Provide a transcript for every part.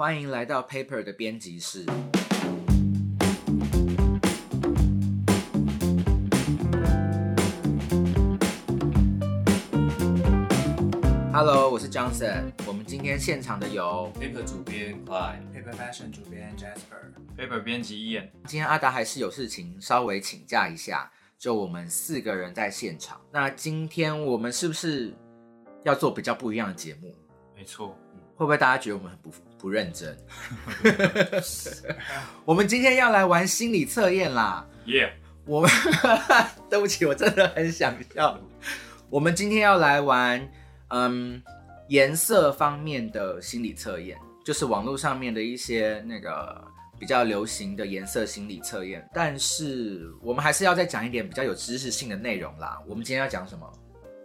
欢迎来到 Paper 的编辑室。Hello，我是 Johnson。我们今天现场的有 Paper 主编 Clyde，Paper Fashion 主编 Jasper，Paper 编辑 Ian，今天阿达还是有事情稍微请假一下，就我们四个人在现场。那今天我们是不是要做比较不一样的节目？没错，会不会大家觉得我们很不不认真？我们今天要来玩心理测验啦。耶、我们 对不起，我真的很想笑。我们今天要来玩，嗯，颜色方面的心理测验，就是网络上面的一些那个比较流行的颜色心理测验。但是我们还是要再讲一点比较有知识性的内容啦。我们今天要讲什么？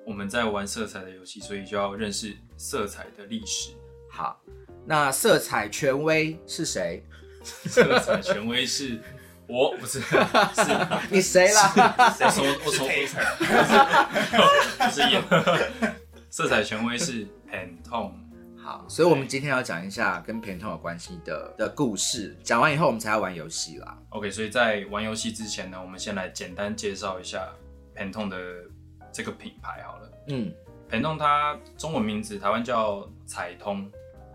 我们在玩色彩的游戏，所以就要认识色彩的历史。好，那色彩权威是谁？色彩权威是我，不是是 你谁啦？我从我从 是演。色彩权威是 Pantone，好，所以我们今天要讲一下跟 Pantone 有关系的的故事。讲完以后，我们才要玩游戏啦。OK，所以在玩游戏之前呢，我们先来简单介绍一下 Pantone 的这个品牌好了。嗯，Pantone 它中文名字台湾叫彩通，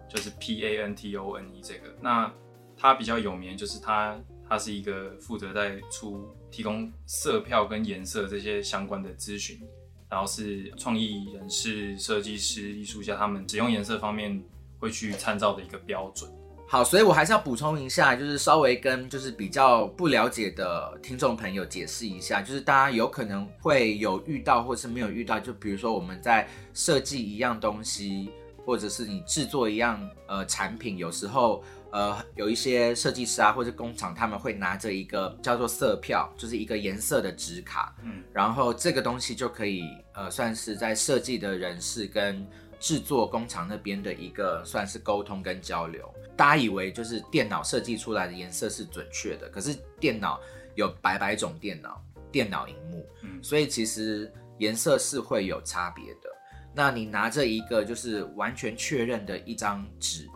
就是 P A N T O N E 这个。那它比较有名，就是它它是一个负责在出提供色票跟颜色这些相关的咨询，然后是创意人士、设计师、艺术家他们使用颜色方面会去参照的一个标准。好，所以我还是要补充一下，就是稍微跟就是比较不了解的听众朋友解释一下，就是大家有可能会有遇到或是没有遇到，就比如说我们在设计一样东西，或者是你制作一样呃产品，有时候呃有一些设计师啊或者工厂他们会拿着一个叫做色票，就是一个颜色的纸卡，嗯，然后这个东西就可以呃算是在设计的人士跟制作工厂那边的一个算是沟通跟交流。大家以为就是电脑设计出来的颜色是准确的，可是电脑有百百种电脑，电脑荧幕，嗯所以其实颜色是会有差别的。那你拿着一个就是完全确认的一张纸，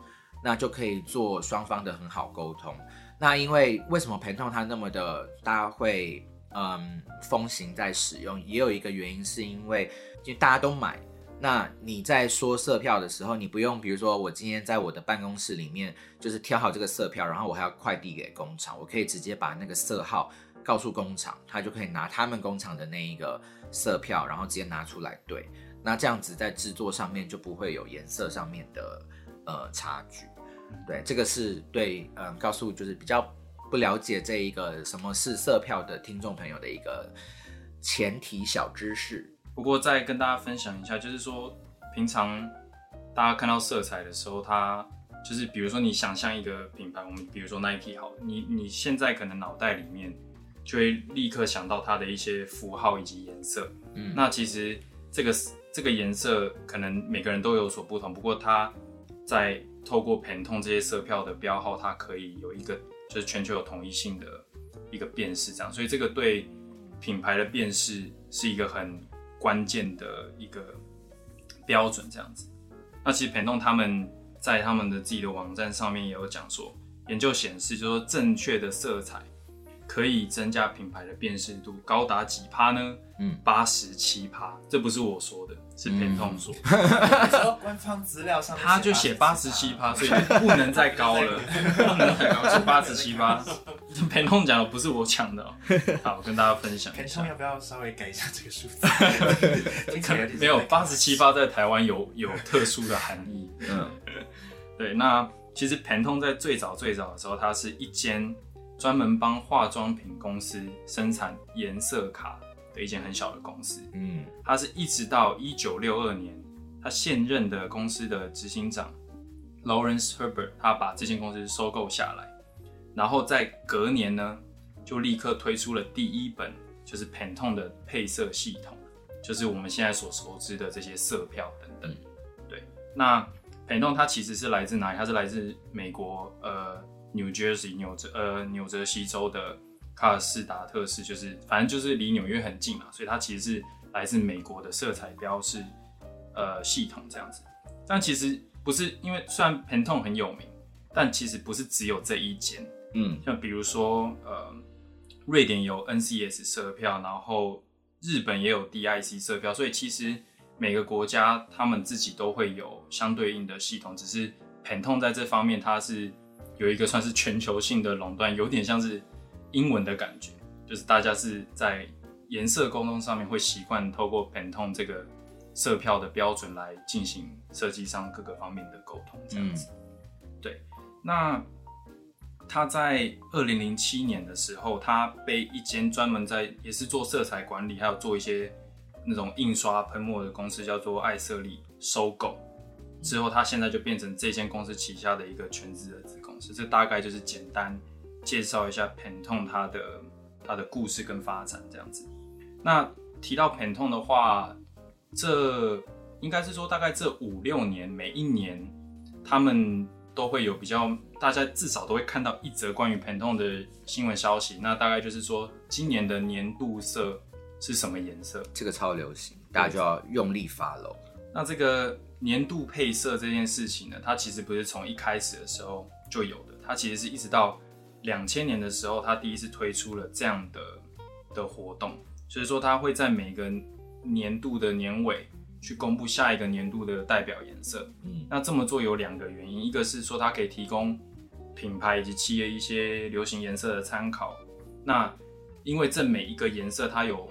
那就可以做双方的很好沟通。那因为为什么陪痛它那么的大家会嗯风行在使用，也有一个原因是因为就大家都买，那你在说色票的时候，你不用，比如说我今天在我的办公室里面就是挑好这个色票，然后我还要快递给工厂，我可以直接把那个色号告诉工厂，他就可以拿他们工厂的那一个色票，然后直接拿出来对。那这样子在制作上面就不会有颜色上面的呃差距。对，这个是对嗯、呃告诉就是比较不了解这一个什么是色票的听众朋友的一个前提小知识。不过再跟大家分享一下，就是说平常大家看到色彩的时候，它就是比如说你想象一个品牌，我们比如说 Nike 好，你你现在可能脑袋里面就会立刻想到它的一些符号以及颜色。嗯那其实这个这个颜色可能每个人都有所不同，不过它在透过 Pantone 这些色票的标号，它可以有一个就是全球有统一性的一个辨识，这样，所以这个对品牌的辨识是一个很关键的一个标准，这样子。那其实 Pantone 他们在他们的自己的网站上面也有讲说，研究显示，就是说正确的色彩可以增加品牌的辨识度，高达几趴呢？嗯，八十七趴，这不是我说的，是的。你说官方资料上他就写八十七趴，所以不能再高了，不能再高，是 八十七趴。Pantone 讲的不是我讲的、哦，好，我跟大家分享一下。偏通要不要稍微改一下这个数字？没有八十七趴在台湾有有特殊的含义。嗯对，那其实 Pantone 在最早最早的时候，它是一间专门帮化妆品公司生产颜色卡的一间很小的公司。嗯他是一直到一九六二年，他现任的公司的执行长 Lawrence Herbert，他把这间公司收购下来，然后在隔年呢，就立刻推出了第一本就是 Pantone 的配色系统，就是我们现在所熟知的这些色票等等。对，那 Pantone 它其实是来自哪里？它是来自美国呃 New Jersey 纽泽呃纽泽西州的卡尔斯达特市，就是反正就是离纽约很近嘛，所以它其实是来自美国的色彩标示呃系统这样子。但其实不是因为虽然 Pantone 很有名，但其实不是只有这一间，嗯像比如说呃，瑞典有 NCS 色票，然后日本也有 DIC 色票，所以其实每个国家他们自己都会有相对应的系统，只是 Pantone 在这方面它是有一个算是全球性的垄断，有点像是英文的感觉，就是大家是在颜色沟通上面会习惯透过 Pantone 这个色票的标准来进行设计上各个方面的沟通，这样子。对，那他在二零零七年的时候，他被一间专门在也是做色彩管理，还有做一些那种印刷喷墨的公司叫做爱色丽收购。之后，他现在就变成这间公司旗下的一个全资的子这大概就是简单介绍一下 Pantone 它的它的故事跟发展这样子。那提到 Pantone 的话，这应该是说大概这五六年，每一年他们都会有比较，大家至少都会看到一则关于 Pantone 的新闻消息。那大概就是说，今年的年度色是什么颜色？这个超流行，大家就要用力 follow。那这个年度配色这件事情呢，它其实不是从一开始的时候就有的，它其实是一直到两千年的时候，它第一次推出了这样的的活动，所以说它会在每个年度的年尾去公布下一个年度的代表颜色。嗯那这么做有两个原因，一个是说它可以提供品牌以及企业一些流行颜色的参考。那因为这每一个颜色它有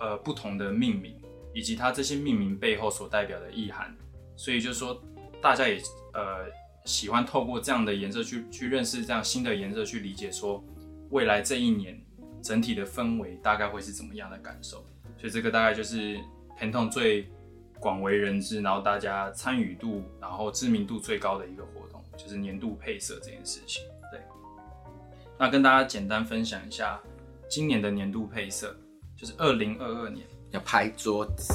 呃不同的命名，以及它这些命名背后所代表的意涵，所以就是说大家也呃喜欢透过这样的颜色去去认识这样新的颜色，去理解说未来这一年整体的氛围大概会是怎么样的感受。所以这个大概就是 Pantone 最广为人知，然后大家参与度，然后知名度最高的一个活动，就是年度配色这件事情。对，那跟大家简单分享一下今年的年度配色，就是二零二二年，要拍桌子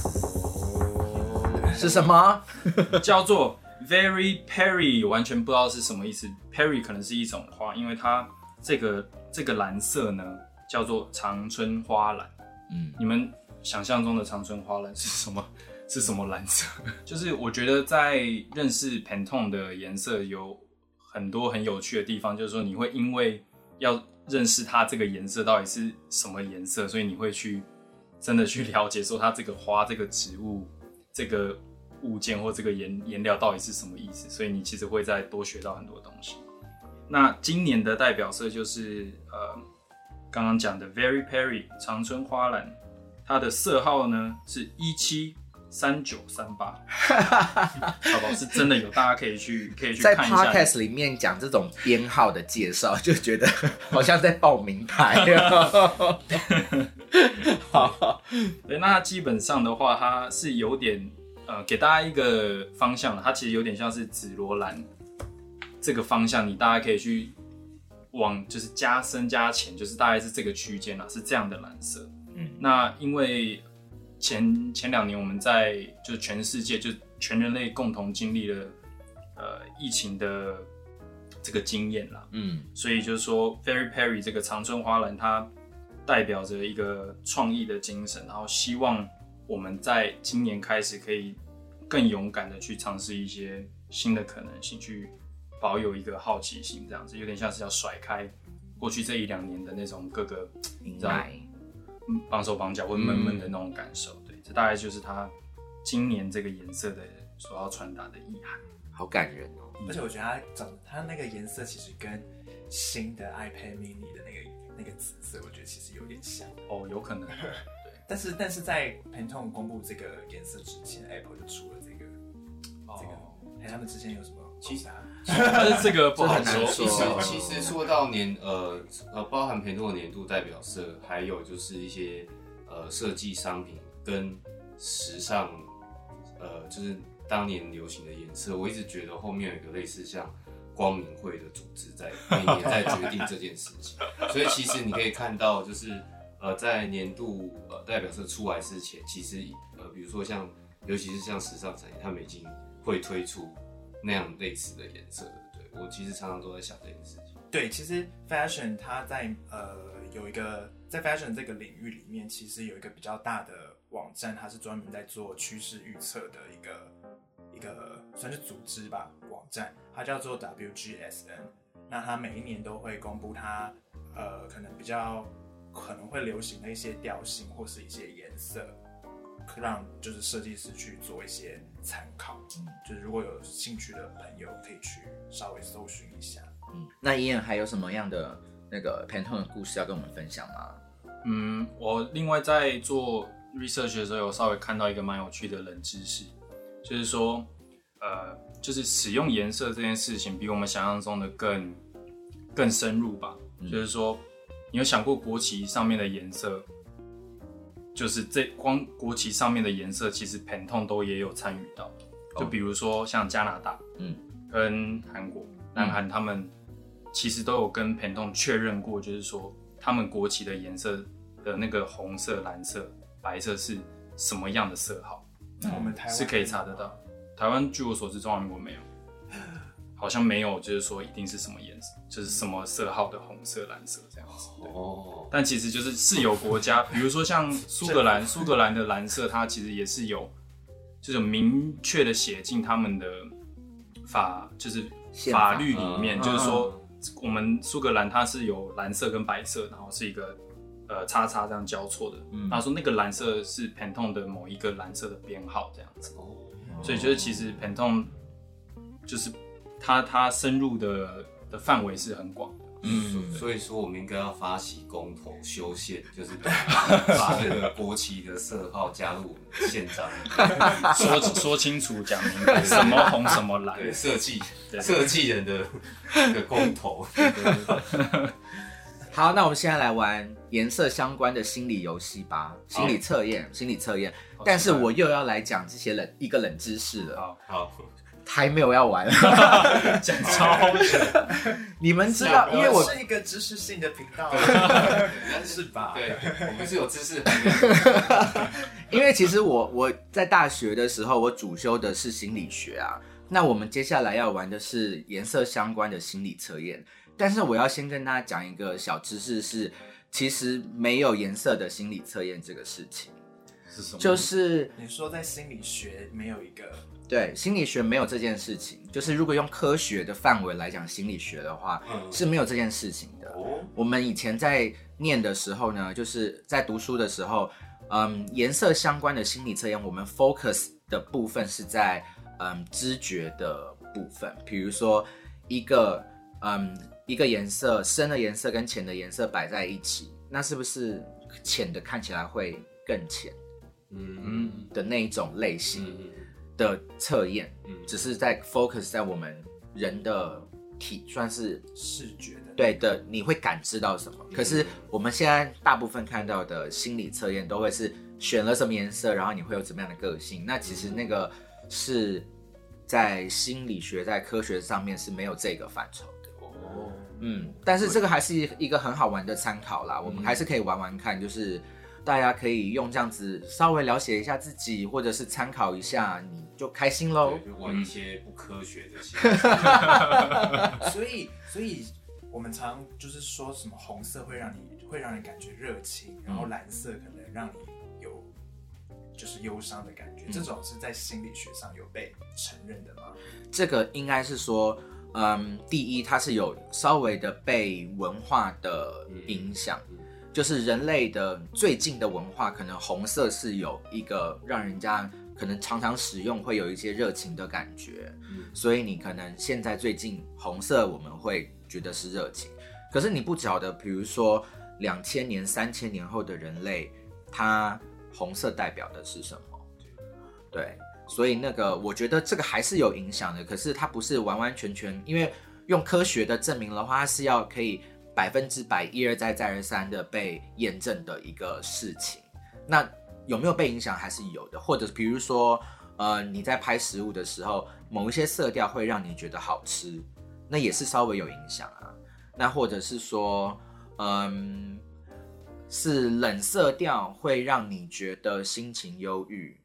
是什么？叫做 Very Perry，完全不知道是什么意思。Perry 可能是一种花，因为它这个这个蓝色呢叫做长春花蓝。嗯，你们想象中的长春花蓝是什么？是什么蓝色？就是我觉得在认识 Pantone 的颜色有很多很有趣的地方，就是说你会因为要认识它这个颜色到底是什么颜色，所以你会去真的去了解说它这个花、这个植物、这个物件或这个颜颜料到底是什么意思，所以你其实会再多学到很多东西。那今年的代表色就是呃刚刚讲的 Very Perry 长春花蓝，它的色号呢是一七三九三八，好不好？是真的有，大家可以去可以去在看一下。podcast 里面讲这种编号的介绍，就觉得好像在报名牌。好，对，那它基本上的话，它是有点呃，给大家一个方向，它其实有点像是紫罗兰这个方向，你大家可以去往就是加深加浅，就是大概是这个区间啦，是这样的蓝色。嗯，那因为前前两年我们在就是全世界就全人类共同经历了呃疫情的这个经验啦，嗯所以就是说 Fairy Perry 这个长春花篮，它代表着一个创意的精神，然后希望我们在今年开始可以更勇敢的去尝试一些新的可能性，去保有一个好奇心，这样子有点像是要甩开过去这一两年的那种各个你知道绑手绑脚或闷闷的那种感受。对，这大概就是他今年这个颜色的所要传达的意涵。好感人哦。而且我觉得它长它那个颜色其实跟新的 iPad mini 的那个那个紫色，我觉得其实有点像。哦，有可能，对但是但是在 Pantone 公布这个颜色之前，Apple 就出了这个哎，他们之间有什么其实啊？但是这个不好这很难其实其实说到年呃呃，包含培诺年度代表色，还有就是一些呃设计商品跟时尚呃就是当年流行的颜色，我一直觉得后面有一个类似像光明会的组织在每年在决定这件事情，所以其实你可以看到就是呃在年度呃代表色出来之前，其实呃比如说像尤其是像时尚产业，他们已经会推出那样类似的颜色。对我其实常常都在想这件事情。对，其实 fashion 它在呃有一个在 fashion 这个领域里面，其实有一个比较大的网站，它是专门在做趋势预测的一个一个算是组织吧网站，它叫做 WGSN。那它每一年都会公布它呃可能比较可能会流行的一些调性或是一些颜色，让就是设计师去做一些参考。就是如果有兴趣的朋友可以去稍微搜寻一下。嗯，那伊恩还有什么样的那个 Pantone 的故事要跟我们分享吗？嗯，我另外在做 research 的时候，有稍微看到一个蛮有趣的冷知识，就是说，呃，就是使用颜色这件事情比我们想象中的更更深入吧。就是说，你有想过国旗上面的颜色，就是这光国旗上面的颜色，其实 Pantone 都也有参与到。就比如说像加拿大，嗯，跟韩国、南韩他们其实都有跟 Pantone 确认过，就是说他们国旗的颜色的那个红色、蓝色、白色是什么样的色号，我们台湾是可以查得到。台湾据我所知，中华民国没有，好像没有，就是说一定是什么颜色，就是什么色号的红色、蓝色这样子。对。哦，但其实就是是有国家，比如说像 苏格兰，苏格兰的蓝色，它其实也是有，就是明确的写进他们的法，就是法。法律里面，嗯就是说我们苏格兰它是有蓝色跟白色，然后是一个呃叉叉这样交错的。嗯。他说那个蓝色是 Pantone 的某一个蓝色的编号这样子，哦。所以就是其实 Pantone 就是它它深入的的范围是很广的。嗯，所以说我们应该要发起公投修宪，就是把把那个国旗的色号加入我们的宪章里面。说说清楚讲明白什么红什么蓝，对，设计设计人的的 公投。好，那我们现在来玩颜色相关的心理游戏吧，心理测验，心理测验。但是我又要来讲这些冷一个冷知识了，好好，还没有要玩。讲超久，你们知道，因为我是一个知识性的频道，是吧？对，我们是有知识。因为其实我我在大学的时候，我主修的是心理学啊。那我们接下来要玩的是颜色相关的心理测验，但是我要先跟大家讲一个小知识是，其实没有颜色的心理测验这个事情，是什么？就是你说在心理学没有一个对心理学没有这件事情，就是如果用科学的范围来讲心理学的话，嗯。是没有这件事情的。哦，我们以前在念的时候呢，就是在读书的时候，嗯，颜色相关的心理测验，我们 focus 的部分是在嗯知觉的部分，比如说一个嗯一个颜色深的颜色跟浅的颜色摆在一起，那是不是浅的看起来会更浅嗯。嗯的那一种类型？嗯的测验？嗯只是在 focus 在我们人的体算是视觉的，对的，你会感知到什么？可是我们现在大部分看到的心理测验都会是选了什么颜色，然后你会有怎么样的个性。那其实那个是在心理学、在科学上面是没有这个范畴的。哦，嗯，但是这个还是一个很好玩的参考啦，我们还是可以玩玩看，就是大家可以用这样子稍微了解一下自己，或者是参考一下，你就开心喽对，。就玩一些不科学的。所以所以我们常就是说什么红色会让你会让人感觉热情，然后蓝色可能让你有就是忧伤的感觉，这种是在心理学上有被承认的吗？这个应该是说，嗯，第一，它是有稍微的被文化的影响，嗯就是人类的最近的文化，可能红色是有一个让人家可能常常使用，会有一些热情的感觉，嗯所以你可能现在最近红色我们会觉得是热情，可是你不晓得，比如说两千年、三千年后的人类，它红色代表的是什么？对，所以那个我觉得这个还是有影响的，可是它不是完完全全，因为用科学的证明的话，它是要可以百分之百一而再再而三的被验证的一个事情。那有没有被影响还是有的，或者比如说，呃，你在拍食物的时候，某一些色调会让你觉得好吃，那也是稍微有影响啊。那或者是说，嗯，是冷色调会让你觉得心情忧郁，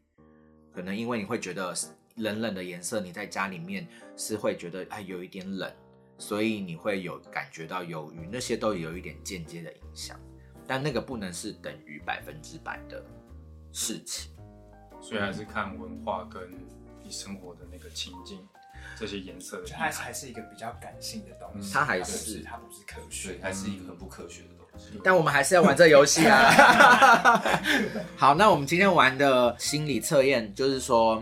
可能因为你会觉得冷冷的颜色，你在家里面是会觉得哎有一点冷，所以你会有感觉到忧郁，那些都有一点间接的影响，但那个不能是等于百分之百的事情。所以还是看文化跟你生活的那个情境，这些颜色的它。还是一个比较感性的东西，它还不是它不是科学对，，还是一个很不科学的东西。但我们还是要玩这游戏啊。好，那我们今天玩的心理测验就是说，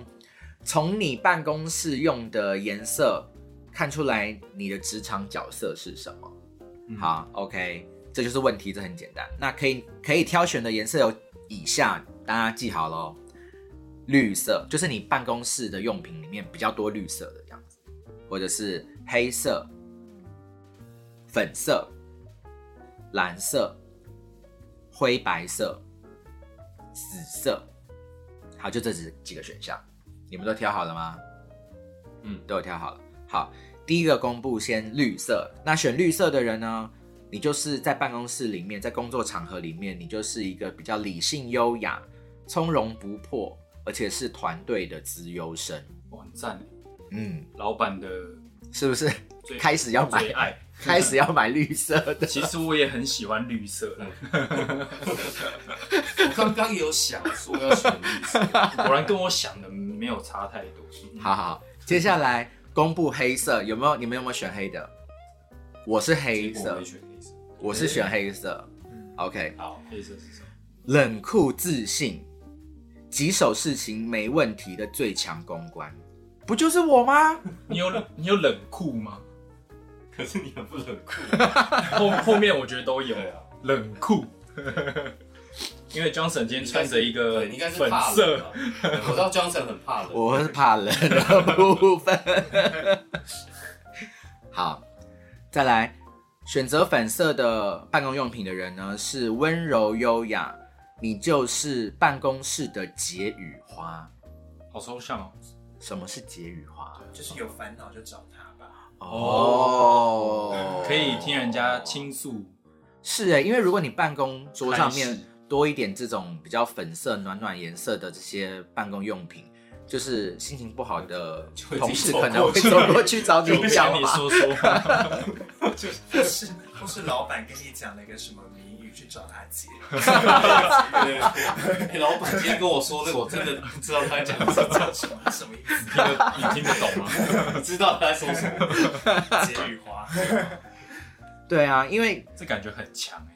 从你办公室用的颜色看出来你的职场角色是什么。好，OK，这就是问题，这很简单。那可以可以挑选的颜色有以下，大家记好喽。绿色就是你办公室的用品里面比较多绿色的样子，或者是黑色、粉色、蓝色、灰白色、紫色。好，就这几几个选项，你们都挑好了吗？嗯，都有挑好了。好，第一个公布先绿色。那选绿色的人呢，你就是在办公室里面，在工作场合里面，你就是一个比较理性、优雅、从容不迫，而且是团队的资优生。哇，很赞！嗯，老板的是不是最开始要买。开始要买绿色的？其实我也很喜欢绿色的，我刚刚有想说要选绿色，果然跟我想的没有差太多。好好，好接下来公布黑色，有没有？你们有没有选黑的？我是黑色我，选黑色。我是选黑色。OK，好，黑色是什么？冷酷自信，棘手事情没问题的最强公关，不就是我吗？你有你有冷酷吗？可是你很不冷酷。后后面我觉得都有啊冷酷，因为 Johnson 今天穿着一个对，应该是粉怕冷色，吧。我知道 Johnson 很怕冷。我是怕冷的部分。好，再来选择粉色的办公用品的人呢，是温柔优雅，你就是办公室的解语花。好抽象哦。什么是解语花？就是有烦恼就找他吧。哦，可以听人家倾诉，是哎，因为如果你办公桌上面多一点这种比较粉色、暖暖颜色的这些办公用品，就是心情不好的同事自己走可能会走过去找你讲你说说话。或是都是老板跟你讲了一个什么谜语，去找他解。对 哎老板今天跟我说这个，我真的不知道他在讲什么。什么什么意思？你听得懂吗？你知道他在说什么？解语花。对啊，因为这感觉很强哎。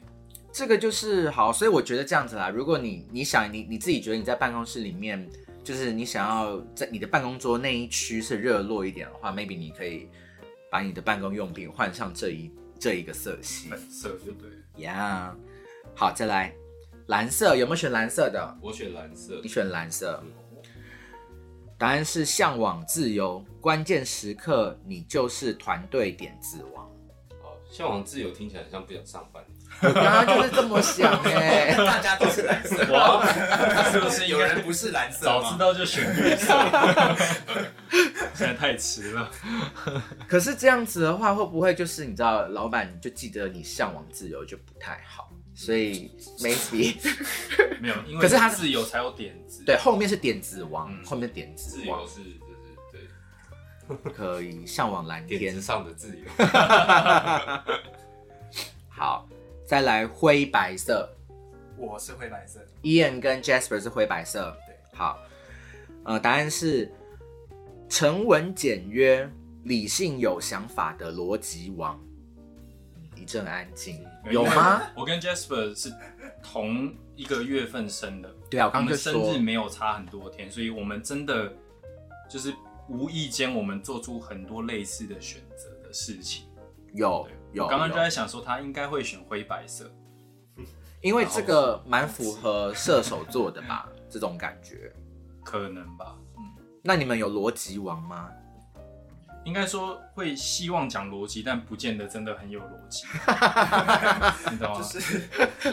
这个就是好，所以我觉得这样子啦。如果你你想你你自己觉得你在办公室里面，就是你想要在你的办公桌那一区是热络一点的话，maybe 你可以把你的办公用品换上这一这一个色系粉色就对了。呀。好，再来蓝色，有没有选蓝色的？我选蓝色你。选蓝色，答案是向往自由，关键时刻你就是团队点子王。哦，向往自由听起来很像不想上班。我刚刚就是这么想哎、大家都是蓝色，哇，是不是有人不是蓝色？早知道就选绿色？现在太迟了。可是这样子的话，会不会就是你知道，老板就记得你向往自由就不太好，所以 maybe 没有，因为可是他自由才有点子。对后面是点子王，嗯后面是点子王自由，是 可以向往蓝天。上的自由。好，再来灰白色我是灰白色，，Ian 跟 Jasper 是灰白色。对，好，呃，答案是沉稳简约、理性有想法的逻辑王。嗯一阵安静，有吗？？我跟 Jasper 是同一个月份生的，对啊，我我刚刚就说们生日没有差很多天，所以我们真的就是无意间我们做出很多类似的选择的事情。有有，我刚刚就在想说，他应该会选灰白色。因为这个蛮符合射手座的吧，这种感觉。可能吧，嗯，那你们有逻辑王吗？应该说会希望讲逻辑，但不见得真的很有逻辑，你懂吗？就是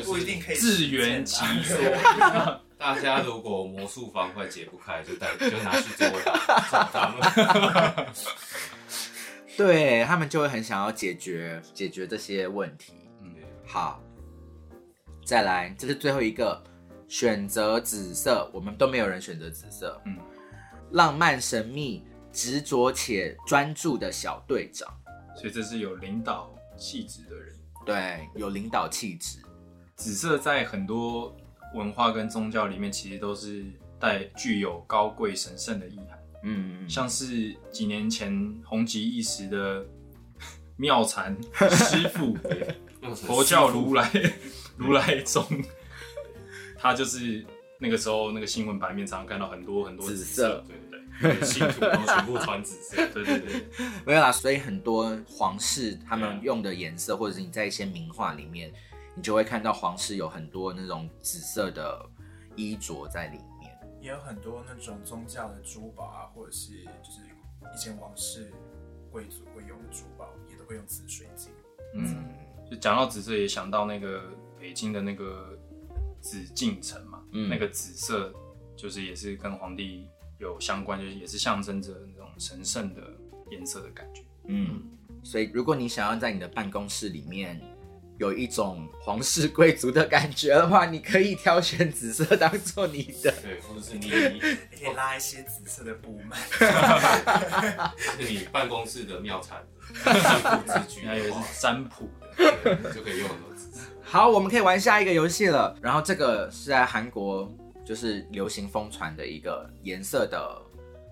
不一定可以自圆其吧说，大家如果魔术方块解不开，就带就拿去桌上找他们。对他们就会很想要解决解决这些问题。嗯，好，再来，这是最后一个，选择紫色，我们都没有人选择紫色。嗯，浪漫神秘、执着且专注的小队长，所以这是有领导气质的人。对，有领导气质。紫色在很多文化跟宗教里面，其实都是带具有高贵神圣的意涵。嗯嗯，像是几年前红极一时的 妙禅师傅，佛教如来 如来宗，他就是那个时候那个新闻版面常常看到很多很多紫紫色对对对。信徒都全部穿紫色，对对对，没有啦，所以很多皇室他们用的颜色，或者是你在一些名画里面，你就会看到皇室有很多那种紫色的衣着在里面。也有很多那种宗教的珠宝啊，或者是就是以前王室贵族会用的珠宝，也都会用紫水晶。嗯，就讲到紫色，也想到那个北京的那个紫禁城嘛，嗯那个紫色就是也是跟皇帝有相关，就是也是象征着那种神圣的颜色的感觉。嗯，所以如果你想要在你的办公室里面有一种皇室贵族的感觉的话，你可以挑选紫色当做你的。对，或者是你你可以拉一些紫色的布幔，是你办公室的妙产占卜字句那也是的话，占卜的，就可以用很多紫色。好，我们可以玩下一个游戏了。然后这个是在韩国就是流行疯传的一个颜色的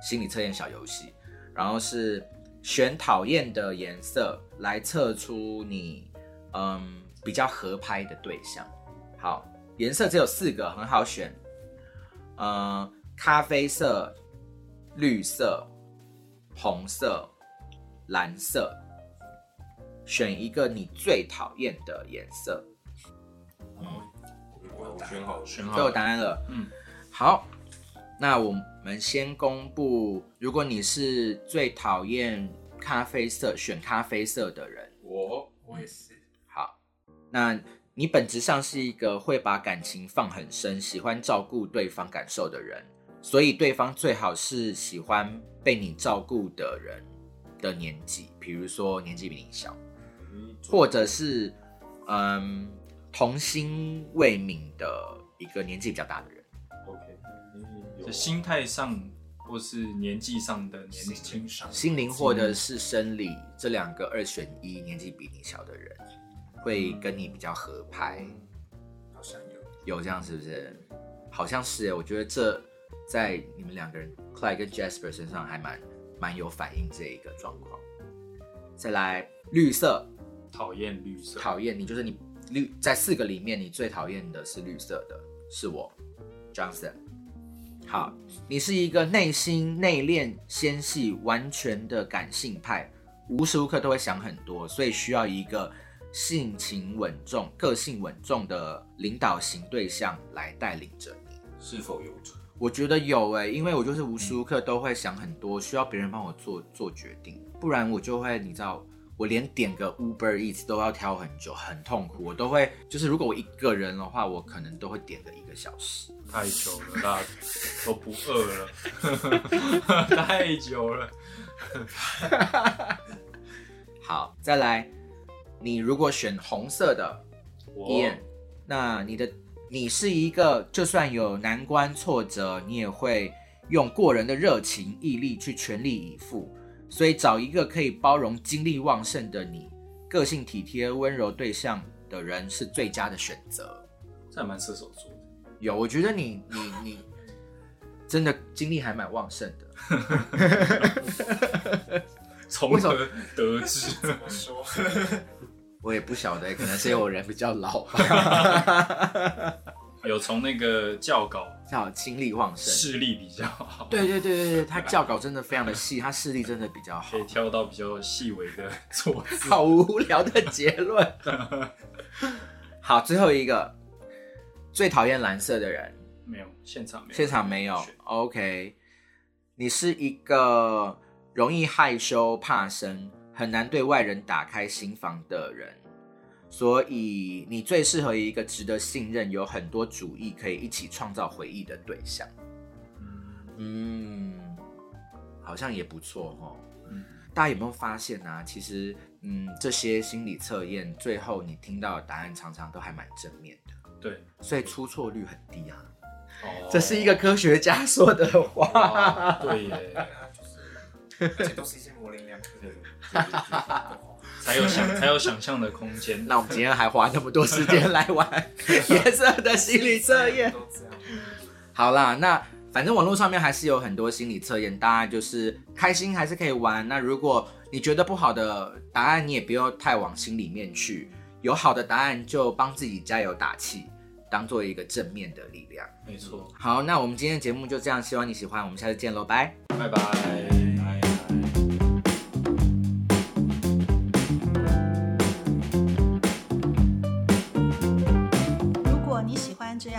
心理测验小游戏，然后是选讨厌的颜色来测出你嗯比较合拍的对象。好，颜色只有四个，很好选。呃，咖啡色、绿色、红色、蓝色，选一个你最讨厌的颜色。我选好了，都有选好了答案了。嗯，好，那我们先公布，如果你是最讨厌咖啡色，选咖啡色的人，我我也是。好，那你本质上是一个会把感情放很深，喜欢照顾对方感受的人，所以对方最好是喜欢被你照顾的人的年纪，比如说年纪比你小，或者是嗯童心未泯的一个年纪比较大的人。OK，心态上或是年纪上的年心轻上心灵或者是生理这两个二选一，年纪比你小的人会跟你比较合拍，好像有。有这样是不是？好像是耶，我觉得这在你们两个人 Clyde 跟 Jasper 身上还蛮蛮有反映这一个状况。再来绿色，讨厌绿色，讨厌你就是你绿在四个里面你最讨厌的是绿色的，是我 Johnson。好，你是一个内心内敛、纤细、完全的感性派，无时无刻都会想很多，所以需要一个性情稳重、个性稳重的领导型对象来带领着你。是否有准？我觉得有诶、因为我就是无时无刻都会想很多，需要别人帮我做做决定，不然我就会你知道，我连点个 Uber Eats 都要挑很久，很痛苦。我都会就是如果我一个人的话，我可能都会点个一个小时。太久了，大家都不饿了，太久了。好，再来，你如果选红色的我 Ian，那你的你是一个就算有难关挫折，你也会用过人的热情毅力去全力以赴。所以找一个可以包容、精力旺盛的你，个性体贴、温柔对象的人是最佳的选择。这还蛮射手座的，有，我觉得你你你真的精力还蛮旺盛的。从何得知？怎么说？我也不晓得，可能是因为我人比较老吧，有从那个教稿叫精力旺盛。视力比较好，对对对对对，他教稿真的非常的细，他视力真的比较好可以。挑到比较细微的错字。好无聊的结论。好，最后一个，最讨厌蓝色的人，没有，现场没有，现场没有。OK，你是一个容易害羞、怕生，很难对外人打开心房的人，所以你最适合一个值得信任、有很多主意、可以一起创造回忆的对象。嗯，好像也不错哦。嗯大家有没有发现啊？其实，嗯，这些心理测验最后你听到的答案常常都还蛮正面的，对，所以出错率很低啊。哦这是一个科学家说的话。哇对耶，就是，而且都是一些模棱两可的。才有想才有想象的空间。那我们今天还花那么多时间来玩 颜色的心理测验。好啦，那反正网络上面还是有很多心理测验，大家就是开心还是可以玩。那如果你觉得不好的答案，你也不要太往心里面去。有好的答案就帮自己加油打气，当做一个正面的力量。没错，好，那我们今天的节目就这样，希望你喜欢，我们下次见喽，拜。拜拜。